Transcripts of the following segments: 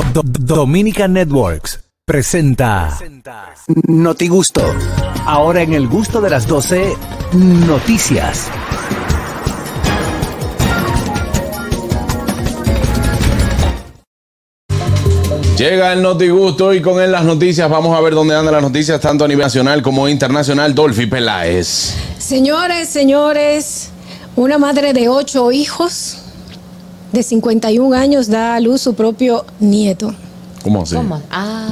Do- Do- Dominica Networks presenta Noti Gusto. Ahora en el gusto de las 12, noticias. Llega el Notigusto y con él las noticias. Vamos a ver dónde andan las noticias, tanto a nivel nacional como internacional. Dolphy Peláez. Señores, señores, una madre de ocho hijos de 51 años da a luz su propio nieto. ¿Cómo así? ¿Cómo? Ah,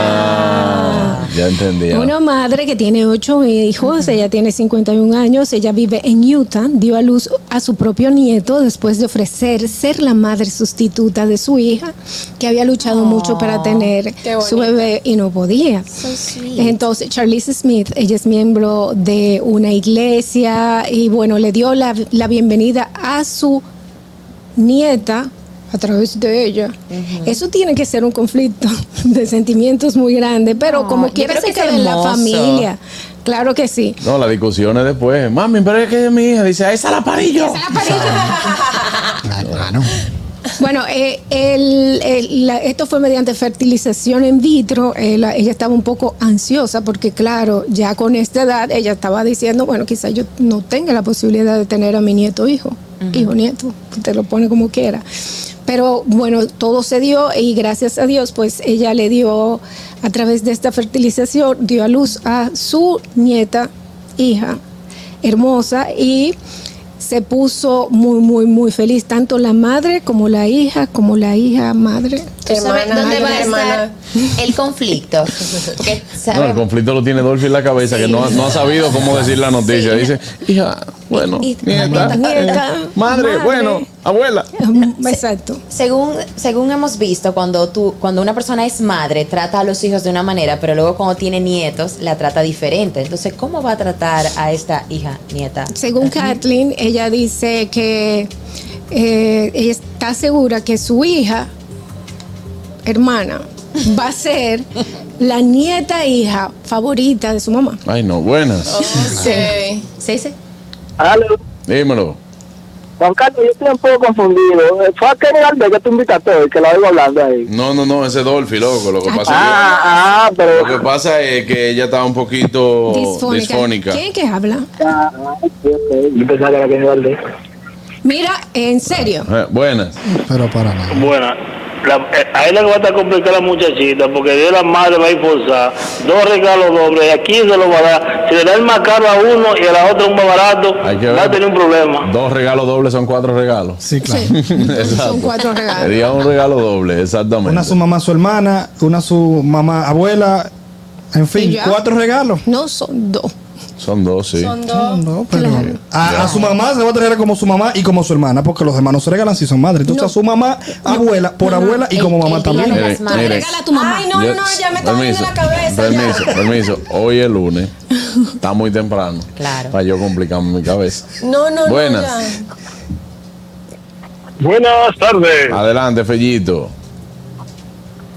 Ah, ya entendí. Una madre que tiene ocho hijos, ella tiene 51 años, ella vive en Utah, dio a luz a su propio nieto después de ofrecer ser la madre sustituta de su hija, que había luchado mucho para tener su bebé y no podía. so. Entonces, Charlize Smith, ella es miembro de una iglesia y bueno, le dio la, la bienvenida a su nieta a través de ella. Eso tiene que ser un conflicto de sentimientos muy grande, pero Ay, como quiera se que es queda en la familia. Claro que sí. No, la discusión es después. Mami, pero es que mi hija dice, "Ah, esa la parí yo". Bueno, eh, el- el- la- esto fue mediante fertilización in vitro. Eh, la- ella estaba un poco ansiosa porque, claro, ya con esta edad ella estaba diciendo, bueno, quizás yo no tenga la posibilidad de tener a mi nieto o hijo, hijo nieto, te lo pone como quiera. Pero bueno, todo se dio y gracias a Dios, pues ella le dio, a través de esta fertilización, dio a luz a su nieta, hija, hermosa y se puso muy, muy, muy feliz, tanto la madre como la hija, como la hija madre. ¿Tú sabes Hermana, dónde va a estar el conflicto? Que No, el conflicto lo tiene Dolphy en la cabeza, que no, no ha sabido cómo decir la noticia. Dice, hija, bueno, Y- nieta, nieta, eh, madre, madre. bueno, abuela. Exacto. Según, según hemos visto, cuando tú, cuando una persona es madre, trata a los hijos de una manera, pero luego cuando tiene nietos, la trata diferente. Entonces, ¿cómo va a tratar a esta hija, nieta? Según Kathleen, ella dice que eh, ella está segura que su hija, hermana, va a ser la nieta e hija favorita de su mamá. Ay, no, buenas. Sí. ¿Sí, sí? Aló, Dímelo. Juan Carlos, yo estoy un poco confundido. Fue a Kenny Valdés que tú invitaste hoy, que la oigo hablando ahí. No, no, no, ese es Dolphy, loco. Lo que pasa es que... Ah, ah, pero. Lo que pasa es que ella estaba un poquito Disfónica. disfónica. ¿Quién que habla? Ah, ah. Yo pensaba que era Kenny Valdés. Mira, en serio. Eh, buenas. Pero para nada. Bueno, la, eh, a él le va a estar complicada la muchachita porque Dios la madre va a impulsar dos regalos dobles y aquí se lo va a dar. Si le da el más caro a uno y a la otra un más barato, va a tener un problema. Dos regalos dobles son cuatro regalos. Sí, claro. Son cuatro regalos. Sería un regalo doble, exactamente. Una a su mamá, su hermana, una a su mamá, abuela. En ¿Y fin, ya? cuatro regalos. No son dos. Son dos, sí. Son dos. No, pero Claro. a, a su mamá se va a traer como su mamá y como su hermana, porque los hermanos se regalan si son madres. Entonces a su mamá, abuela, por abuela y El- como mamá también. Mire. Regala a tu mamá. Ay, no, Yo- no, no, ya me está doliendo la cabeza. Permiso, ya. permiso. Hoy es lunes. Está muy temprano. Claro. Para yo complicarme mi cabeza. No, no, Buenas. no. ya. Buenas tardes. Adelante, Fellito.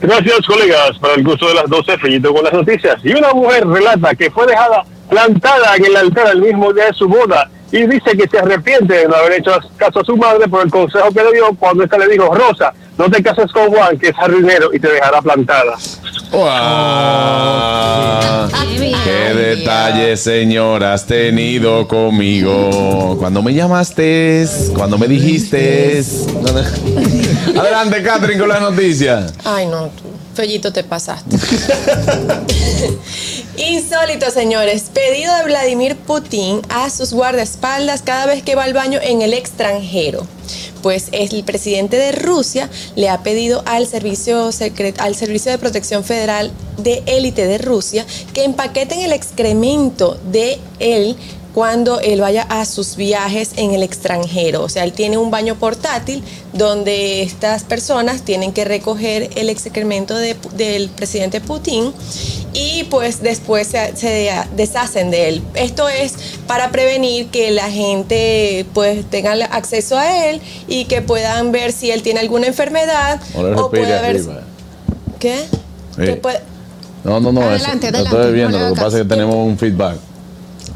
Gracias, colegas, para el gusto de las 12, Fellito con las noticias. Y una mujer relata que fue dejada plantada en el altar el mismo día de su boda y dice que se arrepiente de no haber hecho caso a su madre por el consejo que le dio cuando esta le dijo, Rosa, no te cases con Juan, que es jardinero y te dejará plantada. ¡Guau! ¡Qué detalle, señor, has tenido conmigo! Cuando me llamaste, cuando me dijiste. Adelante, Catherine, con las noticias. Ay, no, tú, Fellito, te pasaste. Insólito, señores. Pedido de Vladimir Putin a sus guardaespaldas cada vez que va al baño en el extranjero. Pues el presidente de Rusia le ha pedido al servicio, secret- al servicio de Protección Federal de élite de Rusia que empaqueten el excremento de él cuando él vaya a sus viajes en el extranjero. O sea, él tiene un baño portátil donde estas personas tienen que recoger el excremento de- del presidente Putin y pues después se, se deshacen de él. Esto es para prevenir que la gente pues tenga acceso a él y que puedan ver si él tiene alguna enfermedad o puede ver... arriba. ¿Qué? Sí. Puede- No, no, no, Adelante, eso, lo adelante, estoy viendo. Lo que pasa es que tenemos un feedback.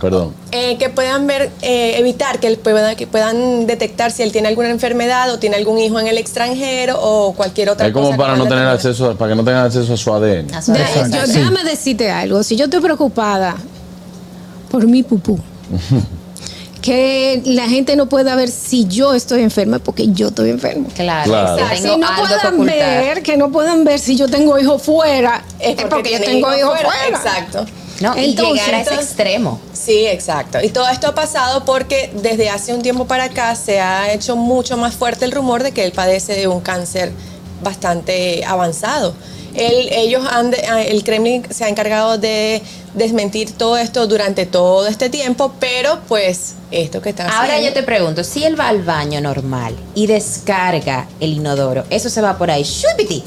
Perdón. eh, que puedan ver, eh, evitar que, él pueda- que puedan detectar si él tiene alguna enfermedad o tiene algún hijo en el extranjero o cualquier otra Es cosa. como que para no tener tener. acceso, a- para que no tengan acceso a su ADN. A su yo- déjame decirte algo. Si yo estoy preocupada por mi pupú, que la gente no pueda ver si yo estoy enferma porque yo estoy enferma. Claro. Si tengo no algo puedan ver, que no puedan ver si yo tengo hijos fuera, es porque, yo tengo hijos fuera. fuera. Exacto. No, y Entonces, llegar a ese extremo. Sí, exacto. Y todo esto ha pasado porque desde hace un tiempo para acá se ha hecho mucho más fuerte el rumor de que él padece de un cáncer bastante avanzado. Él- ellos han de- ah, el Kremlin se ha encargado de desmentir todo esto durante todo este tiempo, pero pues esto que está Ahora haciendo- yo te pregunto, si él va al baño normal y descarga el inodoro, eso se va por ahí, ¡shupiti!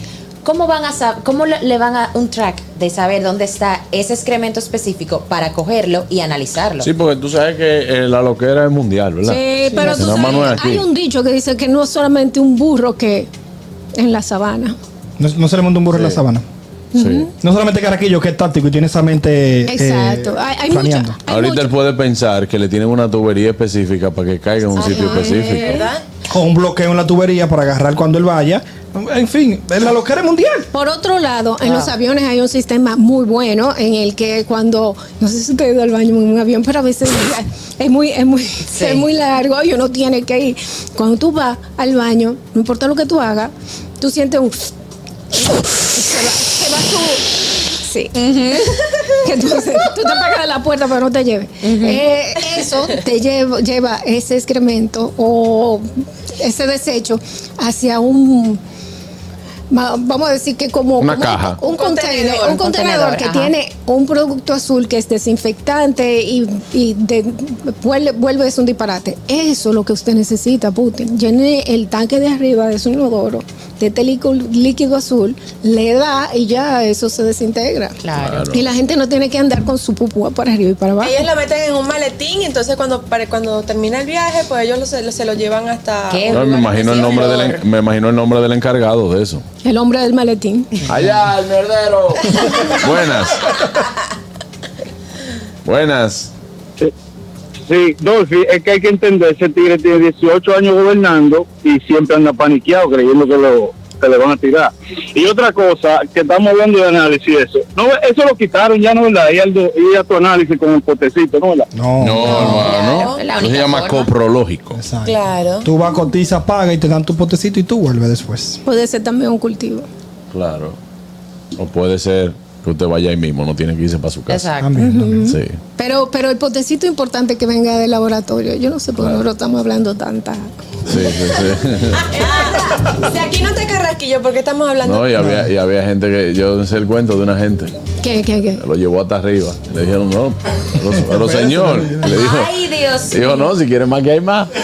¿Cómo van a sab- cómo le van a un track de saber dónde está ese excremento específico para cogerlo y analizarlo? Sí, porque tú sabes que eh, la loquera es mundial, ¿verdad? Sí, pero tú sabes, hay un dicho que dice que no es solamente un burro que en la sabana. No, no se le monta un burro en la Sí. sabana. Sí. No solamente Caraquillo, que es táctico y tiene esa mente. eh, Exacto. hay, hay mucha- hay Ahorita mucha- él puede pensar que le tienen una tubería específica para que caiga en un sitio específico. ¿verdad? Con un bloqueo en la tubería para agarrar cuando él vaya. En fin, es la loquera mundial. Por otro lado, en los aviones hay un sistema muy bueno en el que cuando, no sé si usted ha ido al baño en un avión, pero a veces es muy, es muy, es muy largo y uno tiene que ir. Cuando tú vas al baño, no importa lo que tú hagas, tú sientes un... Se va, se va tu... Sí. que tú, tú te pegas de la puerta pero no te lleves. Eh, eso te lleva, lleva ese excremento o ese desecho hacia un vamos a decir que como Una como caja. un, Un contenedor, contenedor, un contenedor que ajá. tiene un producto azul que es desinfectante y, y de- vuelve, vuelve es un disparate. Eso es lo que usted necesita, Putin. Llene el tanque de arriba de su inodoro de este líquido, líquido azul, le da y ya eso se desintegra. Claro. Y la gente no tiene que andar con su pupúa para arriba y para abajo. Ellos la meten en un maletín y entonces cuando, para, cuando termina el viaje, pues ellos lo- se, lo, se lo llevan hasta... ¿Qué? un No, me imagino el nombre del me imagino el nombre del encargado de eso. El hombre del maletín. Allá, el merdero. Buenas. Buenas. Sí, Dolphy, es que hay que entender, ese tigre tiene 18 años gobernando y siempre anda paniqueado creyendo que, lo, que le van a tirar. Y otra cosa, que estamos hablando de análisis eso. No, eso lo quitaron ya, ¿no verdad? Y y a tu análisis con el potecito, ¿no verdad? No. No, hermano. Eso se llama forma. coprológico. Exacto. Claro. Tú vas, cotizas, pagas y te dan tu potecito y tú vuelves después. Puede ser también un cultivo. Claro. O puede ser que usted vaya ahí mismo, no tiene que irse para su casa. Exacto. Sí. Pero, pero el potecito importante que venga del laboratorio, yo no sé por qué nosotros estamos hablando tanta. Sí, sí, sí. Si aquí no te carrasquillo, ¿por qué estamos hablando? No, y había, y había gente que. Yo sé el cuento de una gente. ¿Qué, qué, qué? Lo llevó hasta arriba. Le dijeron, no, pero, pero señor. Le dijo, Ay, Dios dijo, no, si quiere más que hay más.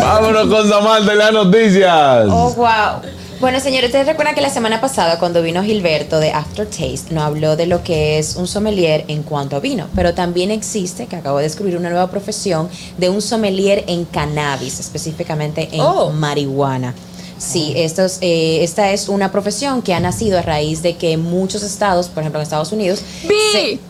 Vámonos con Samantha de las noticias. Oh, wow. Bueno, señores, ustedes recuerdan que la semana pasada cuando vino Gilberto de Aftertaste nos habló de lo que es un sommelier en cuanto a vino, pero también existe, que acabo de descubrir una nueva profesión, de un sommelier en cannabis, específicamente en Oh. marihuana. Sí, esto es, eh, esta es una profesión que ha nacido a raíz de que muchos estados, por ejemplo en Estados Unidos, se-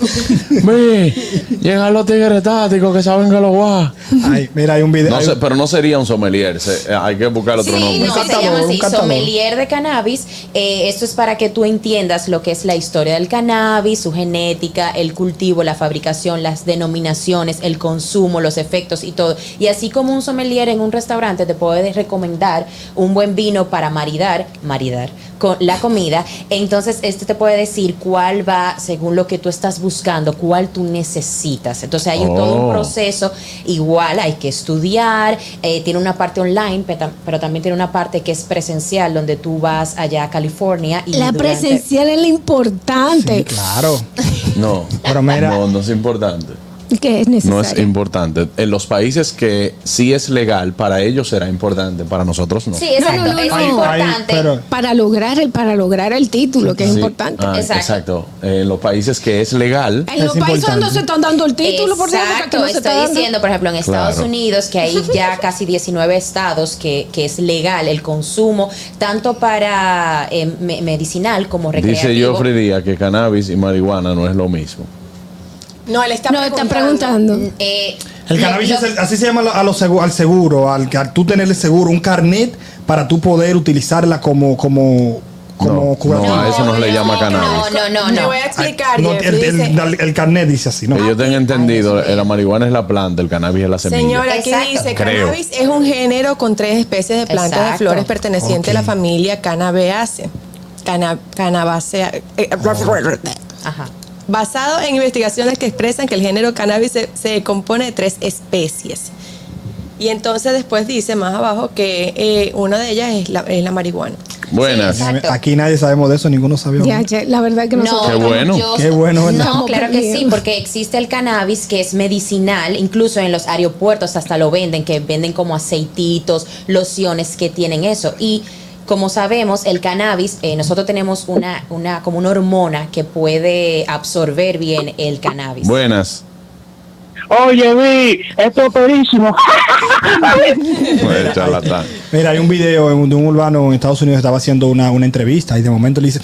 Ve, llegan los tigres tácticos que saben que lo va. Ay, mira, hay un video. No hay- sé, pero no sería un sommelier. se- eh, hay que buscar otro Sí, nombre. no, se llama así, sommelier de cannabis. Eh, esto es para que tú entiendas lo que es la historia del cannabis, su genética, el cultivo, la fabricación, las denominaciones, el consumo, los efectos y todo. Y así como un sommelier en un restaurante te puede recomendar un buen vino para maridar, maridar con la comida, entonces este te puede decir cuál va según lo que tú estás buscando, cuál tú necesitas. Entonces hay un- todo un Oh. proceso igual, hay que estudiar, eh, tiene una parte online, pero, tam- pero también tiene una parte que es presencial, donde tú vas allá a California y La durante- presencial es lo importante. Sí, claro. No. Pero mira- No, no es importante. Que es no es importante. En los países que sí es legal, para ellos será importante, para nosotros no. Sí, exacto. No, no, no, es no. importante. pero- para lograr el para lograr el título, que es Sí. importante. Ah, Exacto. exacto. En los países que es legal, En los Es países importante. donde se están dando el título, por ejemplo, que se está estoy dando. diciendo, por ejemplo, en Estados Claro. Unidos, que hay ya casi 19 estados que, que es legal el consumo, tanto para eh, me- medicinal como recreativo. dice Joffrey Díaz que cannabis y marihuana no es lo mismo. No, él está No, están preguntando. Eh, El cannabis es el- así se llama a los segu- al seguro, al, al tú tener el seguro, un carnet para tú poder utilizarla como como como No, no, a eso no se le llama cannabis. No, no, no, no. voy a explicar, No, Jeffrey, el, el- el carnet dice así, ¿no? Que yo tenga entendido, eh, la marihuana es la planta, el cannabis es la semilla. Señora, aquí Exacto. dice, Creo. cannabis es un género con tres especies de plantas de flores pertenecientes a la familia Cannabeaceae. Cana- Cannabaceae. eh, Ajá. Basado en investigaciones que expresan que el género cannabis se, se compone de tres especies. Y entonces después dice más abajo que eh, una de ellas es la, es la marihuana. Buenas. Sí. Aquí nadie sabemos de eso, ninguno sabía. Ya, ya, la verdad que No, nosotros. Qué bueno. yo- Qué bueno, ¿verdad? No, claro que sí, porque existe el cannabis que es medicinal, incluso en los aeropuertos hasta lo venden, que venden como aceititos, lociones que tienen eso. Y como sabemos, el cannabis, eh, nosotros tenemos una, una, como una hormona que puede absorber bien el cannabis. Buenas. Oye, vi, esto es perísimo. Pues. Mira, hay un video de un, urbano en Estados Unidos que estaba haciendo una, una entrevista y de momento le dice,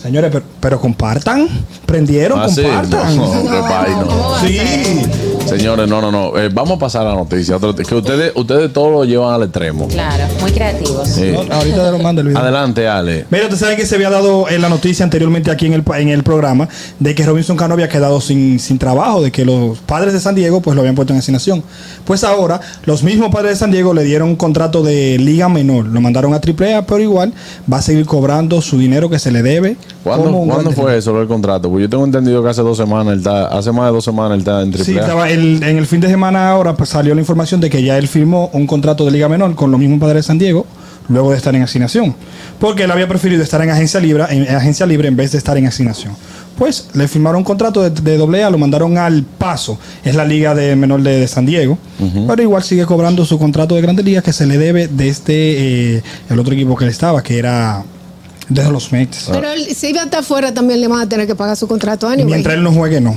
señores, pero, pero compartan, prendieron, Ah, sí, compartan. no, vaina. Sí. Señores, no, no, no. Eh, vamos a pasar a la noticia. Otro- que ustedes, ustedes todo lo llevan al extremo. Claro, muy creativos. Sí. No, ahorita te lo mando el video. Adelante, Ale. Mira, usted sabe que se había dado en la noticia anteriormente aquí en el, en el programa de que Robinson Cano había quedado sin, sin trabajo, de que los padres de San Diego pues lo habían puesto en asignación. Pues ahora, los mismos padres de San Diego le dieron un contrato de liga menor, lo mandaron a AAA, pero igual va a seguir cobrando su dinero que se le debe. ¿Cuándo, ¿cuándo fue eso, lo del contrato? Pues yo tengo entendido que hace dos semanas, él está, hace más de dos semanas él está en Sí, triple A. estaba el- en el fin de semana ahora pues, salió la información de que ya él firmó un contrato de Liga Menor con los mismos padres de San Diego luego de estar en asignación. Porque él había preferido estar en agencia libre en, en agencia libre en vez de estar en asignación. Pues le firmaron un contrato de, doble A, lo mandaron al paso. Es la liga de menor de, de San Diego. Pero igual sigue cobrando su contrato de Grandes Ligas que se le debe desde eh, el otro equipo que él estaba, que era desde los Mets. Pero él, si iba a estar afuera, también le van a tener que pagar su contrato anyway. Mientras él no juegue, no.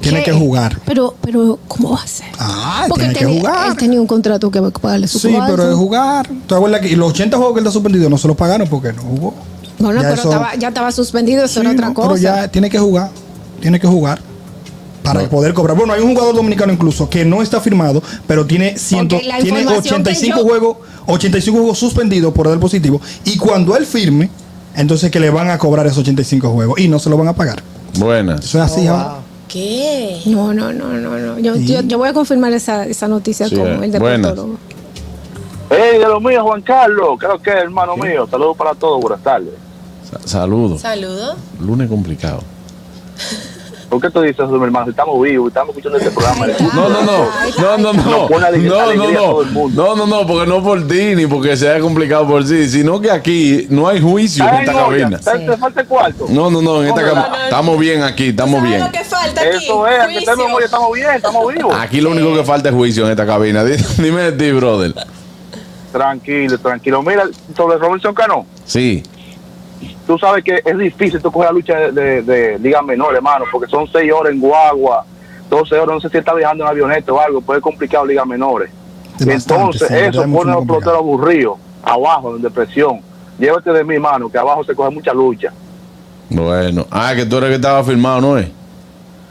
Tiene ¿Qué? que jugar. Pero, pero, ¿cómo va a ser? Ah, Porque tiene que tenía- jugar. Él tenía un contrato que va a pagarle su Sí, pero es jugar. ¿Te acuerdas que los 80 juegos que él está suspendido no se los pagaron porque no jugó? Bueno, Ya pero eso- estaba- ya estaba suspendido, eso Sí, era otra no, cosa. Pero ya tiene que jugar. Tiene que jugar. Para poder cobrar. Bueno, hay un jugador dominicano incluso que no está firmado, pero tiene, ciento, tiene información que 85 yo- juegos, 85 juegos suspendidos por dar positivo. Y cuando él firme, entonces que le van a cobrar esos 85 juegos y no se lo van a pagar. Buenas. Eso es así ahora. ¿Qué? No, no, no, no, no. Yo, Sí. yo, yo voy a confirmar esa, esa noticia Sí, como eh, el deportólogo. Hey, de lo mío, Juan Carlos. Creo que hermano mío. Saludos para todos. Buenas tardes. Sa- Saludos. Saludos. Lunes complicado. ¿Por qué tú dices eso, mi hermano? Si estamos vivos, estamos escuchando este programa. No, no, no. No, no, no. No, no, no. No, no, no, porque no por ti ni porque sea complicado por sí, sino que aquí no hay juicio en esta cabina. ¿Te falta el cuarto? No, no, no, en esta cabina. Estamos bien aquí, estamos ¿Sabes bien. lo que falta aquí? Eso es, estamos bien, estamos vivos. Aquí lo único que falta es juicio en esta cabina. Di- Dime de ti, brother. Tranquilo, tranquilo. Mira, sobre Robinson Cano, Sí. Tú sabes que es difícil tú coger la lucha de, de, de liga menor, hermano, porque son seis horas en guagua, 12 horas, no sé si está viajando en avioneta o algo, puede complicado ligas menores. Es bastante, Entonces, sí, es eso pone a los peloteros aburridos, abajo, en depresión. Llévate de mi mano, que abajo se coge mucha lucha. Bueno. Ah, que tú eres que estaba firmado, ¿no es?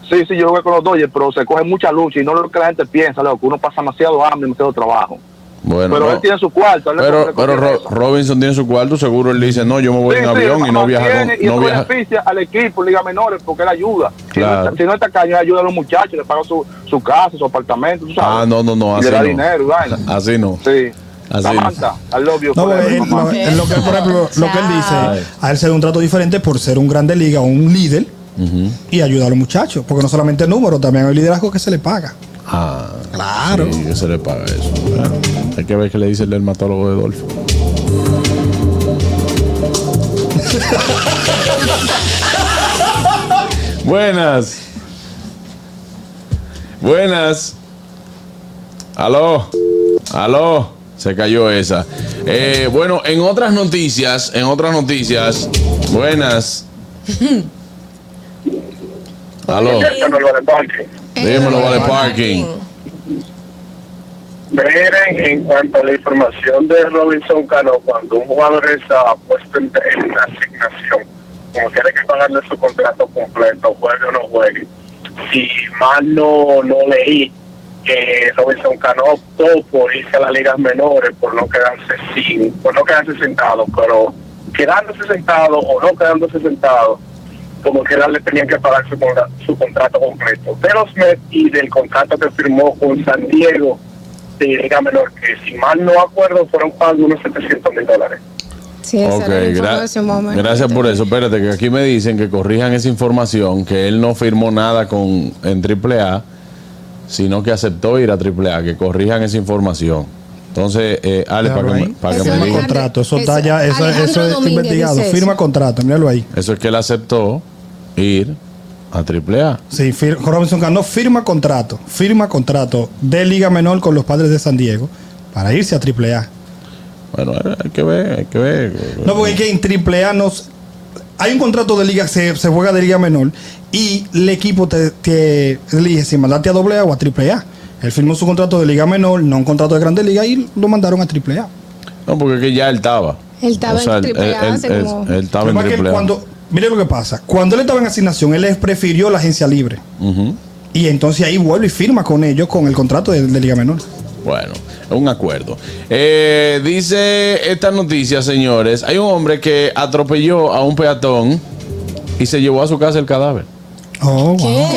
Sí, sí, yo jugué con los Dodgers, pero se coge mucha lucha y no lo que la gente piensa, loco, uno pasa demasiado hambre, demasiado trabajo. Bueno. pero no. él tiene su cuarto. Pero, pero Ro-. Robinson tiene su cuarto, seguro él dice, no, yo me voy Sí, en sí, avión y no viaja con, y no viaja. beneficia al equipo, Liga Menores, porque él ayuda. Si, no si no está ayuda a los muchachos, le paga su, su casa, su apartamento, tú sabes. Ah, no, no, no, Y así le da no. dinero. Así no. Sí. Así Samantha, I love you No, forever, él- lo, que, por ejemplo, lo que él dice, a él se da un trato diferente por ser un grande liga o un líder y ayudar a los muchachos. Porque no solamente el número, también hay liderazgo que se le paga. Ah, Claro. Sí, que se le paga eso. Claro. Hay que ver qué le dice el dermatólogo de Dolph. Buenas. Buenas. Aló. Aló. Se cayó esa. Eh, bueno, en otras noticias, en otras noticias. Buenas. Aló. Dímelo, vale parking. Miren, en cuanto a la información de Robinson Cano, cuando un jugador está puesto en, en asignación, como tiene que pagarle su contrato completo, juegue o no juegue, si mal no, no leí, que Robinson Cano optó por irse a las ligas menores, por no quedarse sin, por no quedarse sentado, pero quedándose sentado o no quedándose sentado, como que le tenían que pagar su, su contrato completo. De los Mets y del contrato que firmó con San Diego de Liga Menor, que si mal no acuerdo fueron pagos unos 700 mil dólares. Sí, esa Ok, era la gra- gracias por eso. Espérate, que aquí me dicen que corrijan esa información, que él no firmó nada con en AAA, sino que aceptó ir a AAA, que corrijan esa información. Entonces, eh, Ale, para que, me- para que me diga. Contrato, eso está eso- ya, eso, eso es Domínguez investigado. Firma eso. contrato, míralo ahí. Eso es que él aceptó ir a AAA. Sí, Robinson Cano firma contrato, firma contrato de Liga Menor con los padres de San Diego para irse a AAA. Bueno, hay que ver, hay que ver. No, porque es que en AAA nos, hay un contrato de liga, se, se juega de Liga Menor y el equipo te, te elige si mandarte a AA o a AAA. Él firmó su contrato de Liga Menor, no un contrato de Grande Liga y lo mandaron a AAA. No, porque es que ya él estaba. Él estaba en AAA él- él- estaba en AAA. cuando, mire lo que pasa, cuando él estaba en asignación, él les prefirió la agencia libre. Y entonces ahí vuelve y firma con ellos con el contrato de, de Liga Menor. Bueno, es un acuerdo. Eh, dice esta noticia, señores. Hay un hombre que atropelló a un peatón y se llevó a su casa el cadáver. Oh, wow.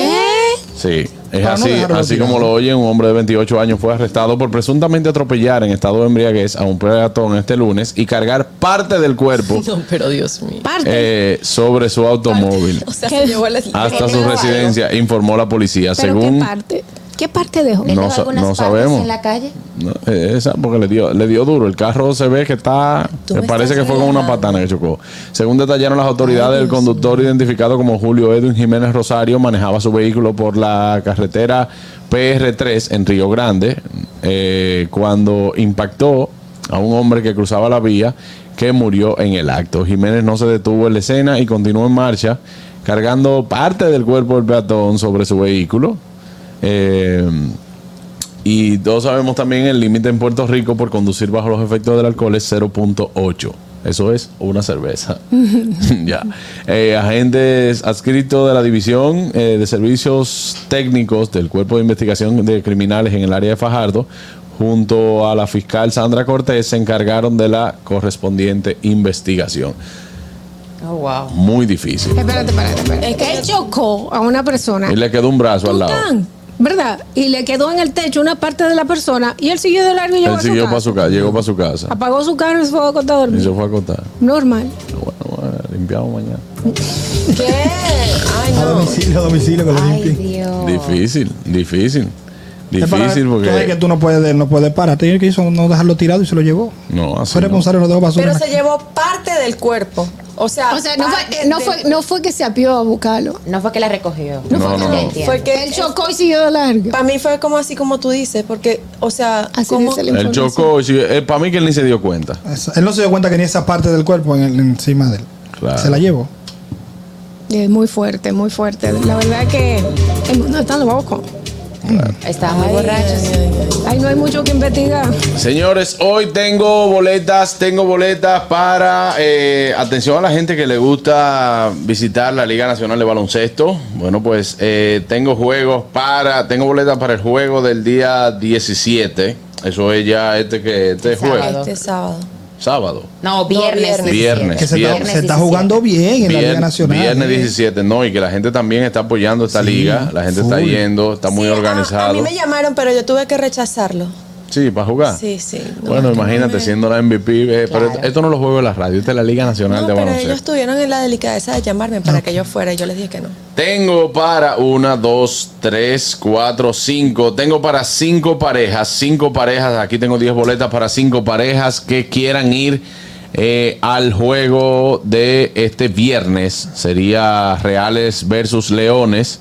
Sí, es no así, así tirado. como lo oyen, un hombre de 28 años fue arrestado por presuntamente atropellar en estado de embriaguez a un peatón este lunes y cargar parte del cuerpo No, pero Dios mío. Parte. eh, sobre su automóvil O sea, se llevó la hasta su residencia, informó la policía. ¿Pero Según qué parte? ¿Qué parte dejó? ¿Le No dejó sa- algunas no partes sabemos. en la calle? No, eh, esa porque le dio, le dio duro. El carro se ve que está. Me me parece que fue con una patana que chocó. Según detallaron las autoridades, el conductor identificado como Julio Edwin Jiménez Rosario manejaba su vehículo por la carretera PR3 en Río Grande eh, cuando impactó a un hombre que cruzaba la vía que murió en el acto. Jiménez no se detuvo en la escena y continuó en marcha cargando parte del cuerpo del peatón sobre su vehículo. Eh, y todos sabemos también el límite en Puerto Rico por conducir bajo los efectos del alcohol es 0.8. Eso es una cerveza. ya. Eh, agentes adscritos de la División eh, de Servicios Técnicos del Cuerpo de Investigación de Criminales en el área de Fajardo, junto a la fiscal Sandra Cortés, se encargaron de la correspondiente investigación. Oh, wow. Muy difícil. Espérate, espérate, espérate. Es que él chocó a una persona. Y le quedó un brazo al lado. ¿Verdad? Y le quedó en el techo una parte de la persona y él siguió de largo y llegó Él a su siguió casa. para su casa, llegó para su casa. Apagó su carro y se fue a acostar a Y dormir. se fue a acostar. Normal. Bueno, bueno, limpiamos mañana. ¿Qué? Ay, A no. domicilio, a domicilio que lo Ay, limpien. Dios. Difícil, difícil. Es Difícil tú sabes que porque. tú no puedes, no puedes parar. Tiene que hizo no dejarlo tirado y se lo llevó. No, así. Fue responsable, no dejó basura. Pero se llevó parte del cuerpo. O sea, O sea, no fue, no, fue, no fue que se apió a buscarlo. No fue que la recogió. No, no, no. Entiendo. Fue que Él chocó y siguió de largo. Para mí fue como así como tú dices, porque, o sea, Así Él chocó. para mí que él ni se dio cuenta. Él no se dio cuenta que ni esa parte del cuerpo en el- encima de él. Claro. Se la llevó. Es muy fuerte, muy fuerte. La verdad que el mundo está loco. Estaban muy borrachos. Ahí no hay mucho que investigar. Señores, hoy tengo boletas, tengo boletas para eh, atención a la gente que le gusta visitar la Liga Nacional de Baloncesto. Bueno, pues eh, tengo juegos para, tengo boletas para el juego del día 17. Eso es ya este que este Sábado. juego, este sábado. Sábado. No, viernes. viernes. Viernes. Que se, está, Viernes se está 17. jugando bien en la Liga Vier- Nacional. Viernes ¿eh? 17, no, y que la gente también está apoyando esta Sí, liga. La gente está full. yendo, está muy Sí, a- organizado. A, mí me llamaron, pero yo tuve que rechazarlo. Sí, para jugar. Sí, sí. no, bueno, no imagínate siendo la MVP, eh, pero esto no lo juego en la radio, esta es la Liga Nacional No, de pero Baloncesto. ellos tuvieron en la delicadeza de llamarme para que yo fuera y yo les dije que no. Tengo para una, dos, tres, cuatro, cinco. Tengo para cinco parejas. Cinco parejas. Aquí tengo 10 boletas para cinco parejas que quieran ir eh, al juego de este viernes. Sería Reales versus Leones.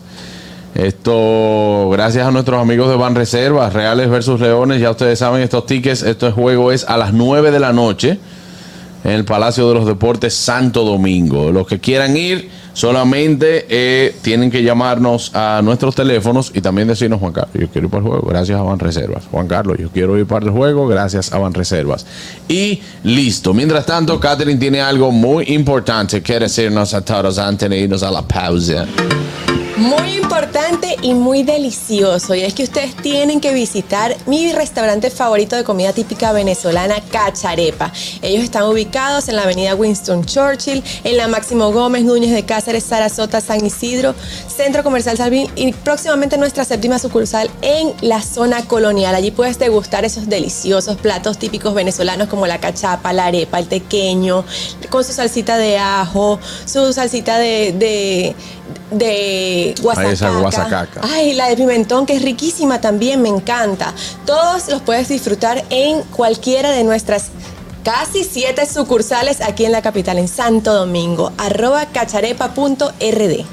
Esto, gracias a nuestros amigos de Ban Reservas, Reales versus Leones. Ya ustedes saben, estos tickets, este juego es a las 9 de la noche en el Palacio de los Deportes Santo Domingo. Los que quieran ir, solamente eh, tienen que llamarnos a nuestros teléfonos y también decirnos, Juan Carlos, yo quiero ir para el juego, gracias a Ban Reservas. Juan Carlos, yo quiero ir para el juego, gracias a Ban Reservas. Y listo. Mientras tanto, Catherine tiene algo muy importante que decirnos a todos antes de irnos a la pausa. Muy importante y muy delicioso. Y es que ustedes tienen que visitar mi restaurante favorito de comida típica venezolana, Cacharepa. Ellos están ubicados en la avenida Winston Churchill, en la Máximo Gómez, Núñez de Cáceres, Sarasota, San Isidro, Centro Comercial Salvín y próximamente nuestra séptima sucursal en la zona colonial. Allí puedes degustar esos deliciosos platos típicos venezolanos como la cachapa, la arepa, el tequeño, con su salsita de ajo, su salsita de, de de guasacaca. esa guasacaca. Ay, la de pimentón que es riquísima también, me encanta. Todos los puedes disfrutar en cualquiera de nuestras casi siete sucursales aquí en la capital, en Santo Domingo. Arroba cacharepa.rd.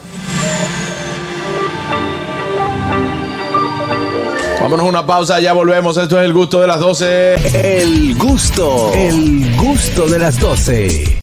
Vámonos a una pausa, ya volvemos. Esto es el gusto de las 12. El gusto, el gusto de las 12.